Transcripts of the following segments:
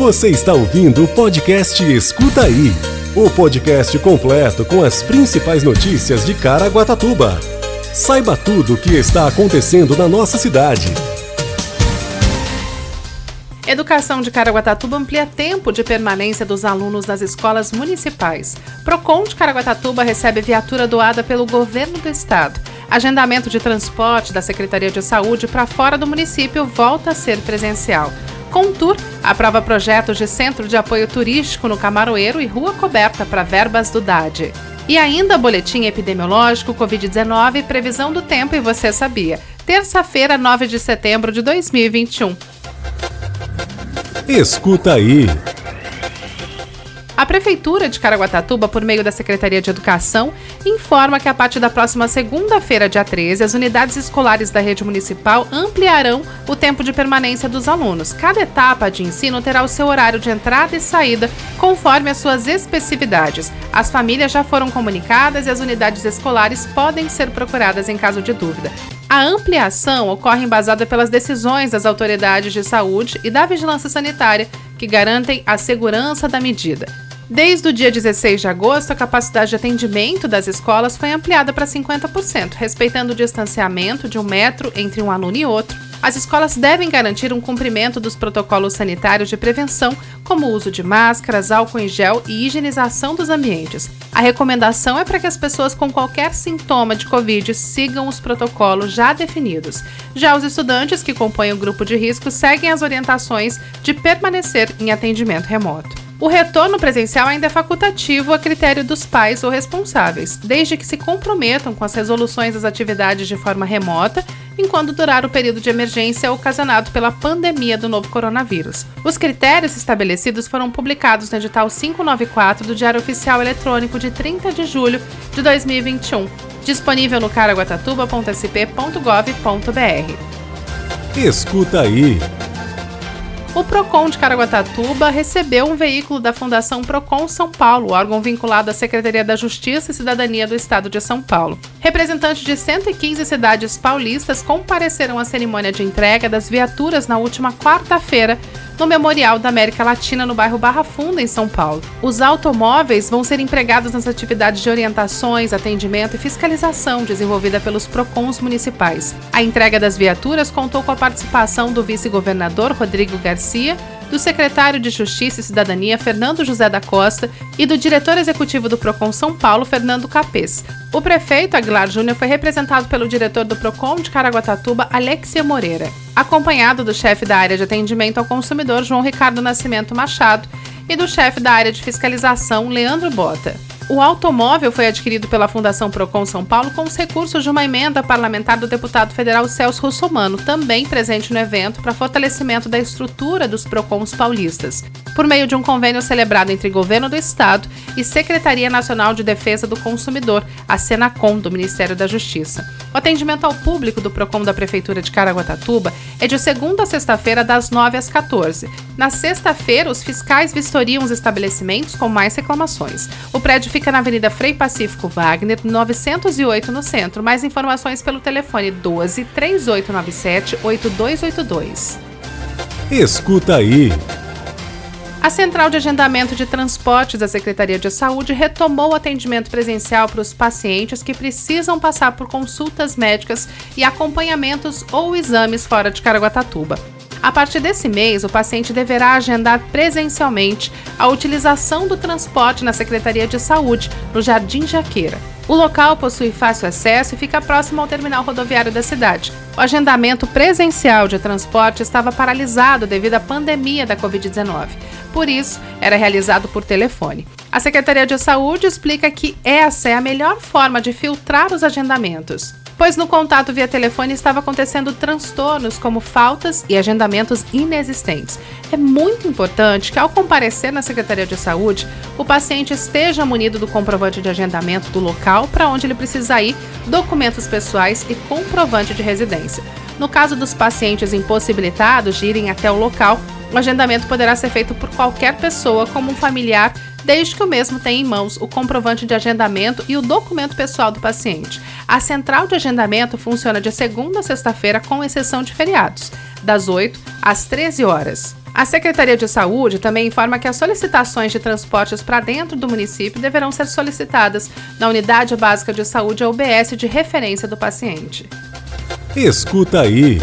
Você está ouvindo o podcast Escuta Aí o podcast completo com as principais notícias de Caraguatatuba. Saiba tudo o que está acontecendo na nossa cidade. Educação de Caraguatatuba amplia tempo de permanência dos alunos nas escolas municipais. Procon de Caraguatatuba recebe viatura doada pelo governo do estado. Agendamento de transporte da Secretaria de Saúde para fora do município volta a ser presencial. Contur aprova projetos de centro de apoio turístico no Camaroeiro e rua coberta para verbas do DAD. E ainda boletim epidemiológico Covid-19 previsão do tempo e você sabia. Terça-feira, 9 de setembro de 2021. Escuta aí. A Prefeitura de Caraguatatuba, por meio da Secretaria de Educação, informa que a partir da próxima segunda-feira, dia 13, as unidades escolares da rede municipal ampliarão o tempo de permanência dos alunos. Cada etapa de ensino terá o seu horário de entrada e saída, conforme as suas especificidades. As famílias já foram comunicadas e as unidades escolares podem ser procuradas em caso de dúvida. A ampliação ocorre embasada pelas decisões das autoridades de saúde e da vigilância sanitária, que garantem a segurança da medida. Desde o dia 16 de agosto, a capacidade de atendimento das escolas foi ampliada para 50%, respeitando o distanciamento de um metro entre um aluno e outro. As escolas devem garantir um cumprimento dos protocolos sanitários de prevenção, como o uso de máscaras, álcool em gel e higienização dos ambientes. A recomendação é para que as pessoas com qualquer sintoma de Covid sigam os protocolos já definidos. Já os estudantes que compõem o grupo de risco seguem as orientações de permanecer em atendimento remoto. O retorno presencial ainda é facultativo a critério dos pais ou responsáveis, desde que se comprometam com as resoluções das atividades de forma remota enquanto durar o período de emergência ocasionado pela pandemia do novo coronavírus. Os critérios estabelecidos foram publicados no edital 594 do Diário Oficial Eletrônico de 30 de julho de 2021, disponível no caraguatatuba.sp.gov.br. Escuta aí o Procon de Caraguatatuba recebeu um veículo da Fundação Procon São Paulo, órgão vinculado à Secretaria da Justiça e Cidadania do Estado de São Paulo. Representantes de 115 cidades paulistas compareceram à cerimônia de entrega das viaturas na última quarta-feira no Memorial da América Latina, no bairro Barra Funda, em São Paulo. Os automóveis vão ser empregados nas atividades de orientações, atendimento e fiscalização desenvolvida pelos PROCONs municipais. A entrega das viaturas contou com a participação do vice-governador Rodrigo Garcia, do secretário de Justiça e Cidadania, Fernando José da Costa, e do diretor executivo do PROCON São Paulo, Fernando Capês. O prefeito Aguilar Júnior foi representado pelo diretor do PROCON de Caraguatatuba, Alexia Moreira, acompanhado do chefe da área de atendimento ao consumidor, João Ricardo Nascimento Machado, e do chefe da área de fiscalização, Leandro Bota. O automóvel foi adquirido pela Fundação Procon São Paulo com os recursos de uma emenda parlamentar do deputado federal Celso Russomano, também presente no evento para fortalecimento da estrutura dos Procons paulistas, por meio de um convênio celebrado entre Governo do Estado e Secretaria Nacional de Defesa do Consumidor, a Senacom, do Ministério da Justiça. O atendimento ao público do Procon da Prefeitura de Caraguatatuba é de segunda a sexta-feira, das 9 às 14. Na sexta-feira, os fiscais vistoriam os estabelecimentos com mais reclamações. O prédio fica fica na Avenida Frei Pacífico Wagner, 908 no centro. Mais informações pelo telefone 12 3897 8282. Escuta aí. A Central de Agendamento de Transportes da Secretaria de Saúde retomou o atendimento presencial para os pacientes que precisam passar por consultas médicas e acompanhamentos ou exames fora de Caraguatatuba. A partir desse mês, o paciente deverá agendar presencialmente a utilização do transporte na Secretaria de Saúde, no Jardim Jaqueira. O local possui fácil acesso e fica próximo ao terminal rodoviário da cidade. O agendamento presencial de transporte estava paralisado devido à pandemia da Covid-19. Por isso, era realizado por telefone. A Secretaria de Saúde explica que essa é a melhor forma de filtrar os agendamentos pois no contato via telefone estava acontecendo transtornos como faltas e agendamentos inexistentes. É muito importante que, ao comparecer na Secretaria de Saúde, o paciente esteja munido do comprovante de agendamento do local para onde ele precisa ir, documentos pessoais e comprovante de residência. No caso dos pacientes impossibilitados de irem até o local, o agendamento poderá ser feito por qualquer pessoa, como um familiar, desde que o mesmo tenha em mãos o comprovante de agendamento e o documento pessoal do paciente. A central de agendamento funciona de segunda a sexta-feira, com exceção de feriados, das 8 às 13 horas. A Secretaria de Saúde também informa que as solicitações de transportes para dentro do município deverão ser solicitadas na Unidade Básica de Saúde, a UBS, de referência do paciente. Escuta aí.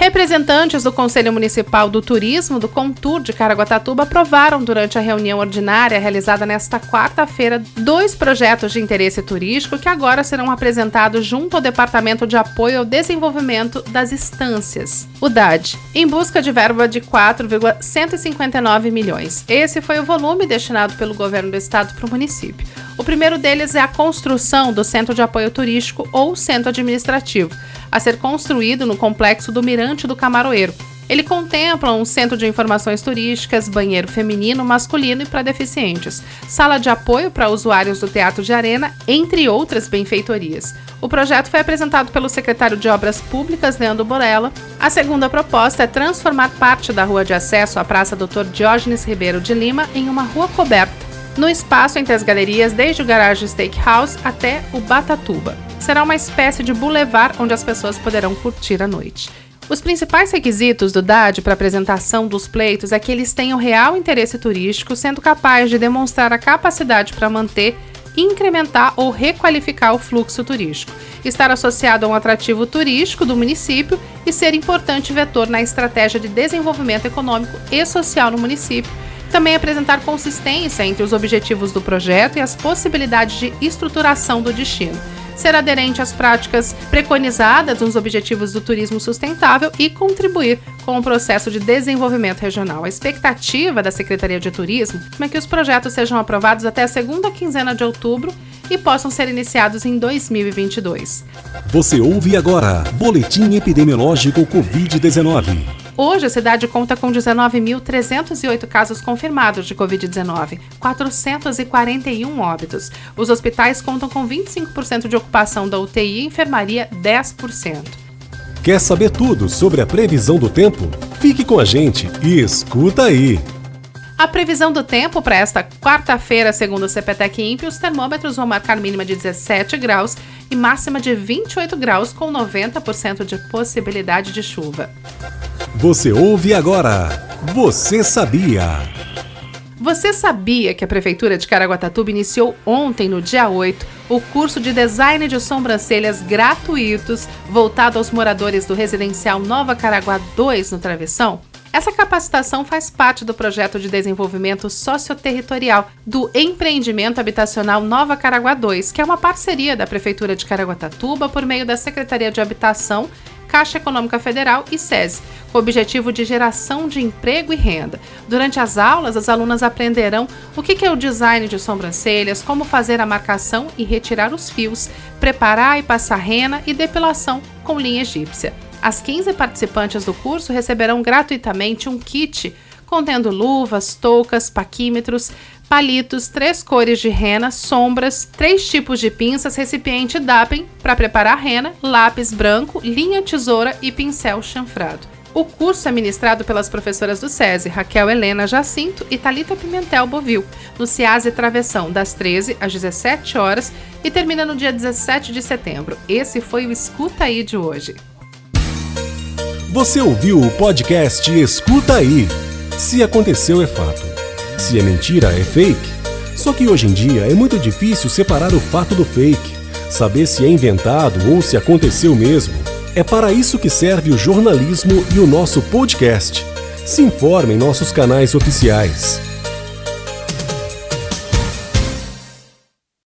Representantes do Conselho Municipal do Turismo do Contur de Caraguatatuba aprovaram durante a reunião ordinária realizada nesta quarta-feira dois projetos de interesse turístico que agora serão apresentados junto ao Departamento de Apoio ao Desenvolvimento das Estâncias, o DAD, em busca de verba de 4,159 milhões. Esse foi o volume destinado pelo governo do estado para o município. O primeiro deles é a construção do Centro de Apoio Turístico ou Centro Administrativo a ser construído no complexo do Mirante do Camaroeiro. Ele contempla um centro de informações turísticas, banheiro feminino, masculino e para deficientes, sala de apoio para usuários do Teatro de Arena, entre outras benfeitorias. O projeto foi apresentado pelo secretário de Obras Públicas, Leandro Borella. A segunda proposta é transformar parte da rua de acesso à Praça Dr. Diógenes Ribeiro de Lima em uma rua coberta, no espaço entre as galerias desde o Garage Steakhouse até o Batatuba será uma espécie de boulevard onde as pessoas poderão curtir a noite. Os principais requisitos do DAD para apresentação dos pleitos é que eles tenham real interesse turístico, sendo capazes de demonstrar a capacidade para manter, incrementar ou requalificar o fluxo turístico, estar associado a um atrativo turístico do município e ser importante vetor na estratégia de desenvolvimento econômico e social no município. Também apresentar consistência entre os objetivos do projeto e as possibilidades de estruturação do destino ser aderente às práticas preconizadas nos Objetivos do Turismo Sustentável e contribuir com o processo de desenvolvimento regional. A expectativa da Secretaria de Turismo é que os projetos sejam aprovados até a segunda quinzena de outubro e possam ser iniciados em 2022. Você ouve agora Boletim Epidemiológico Covid-19. Hoje, a cidade conta com 19.308 casos confirmados de Covid-19, 441 óbitos. Os hospitais contam com 25% de ocupação da UTI e enfermaria 10%. Quer saber tudo sobre a previsão do tempo? Fique com a gente e escuta aí! A previsão do tempo para esta quarta-feira, segundo o CPTEC INPE, os termômetros vão marcar mínima de 17 graus e máxima de 28 graus, com 90% de possibilidade de chuva. Você ouve agora. Você sabia? Você sabia que a Prefeitura de Caraguatatuba iniciou ontem, no dia 8, o curso de design de sobrancelhas gratuitos voltado aos moradores do residencial Nova Caraguá 2 no Travessão? Essa capacitação faz parte do projeto de desenvolvimento socioterritorial do Empreendimento Habitacional Nova Caraguá 2, que é uma parceria da Prefeitura de Caraguatatuba por meio da Secretaria de Habitação Caixa Econômica Federal e SESI, com o objetivo de geração de emprego e renda. Durante as aulas, as alunas aprenderão o que é o design de sobrancelhas, como fazer a marcação e retirar os fios, preparar e passar rena e depilação com linha egípcia. As 15 participantes do curso receberão gratuitamente um kit contendo luvas, toucas, paquímetros, palitos, três cores de rena, sombras, três tipos de pinças, recipiente DAPEN para preparar rena, lápis branco, linha tesoura e pincel chanfrado. O curso é ministrado pelas professoras do SESI, Raquel Helena Jacinto e Talita Pimentel Bovil, no CIASE Travessão, das 13 às 17 horas e termina no dia 17 de setembro. Esse foi o Escuta Aí de hoje. Você ouviu o podcast Escuta Aí. Se aconteceu, é fato. Se é mentira, é fake. Só que hoje em dia é muito difícil separar o fato do fake, saber se é inventado ou se aconteceu mesmo. É para isso que serve o jornalismo e o nosso podcast. Se informe em nossos canais oficiais.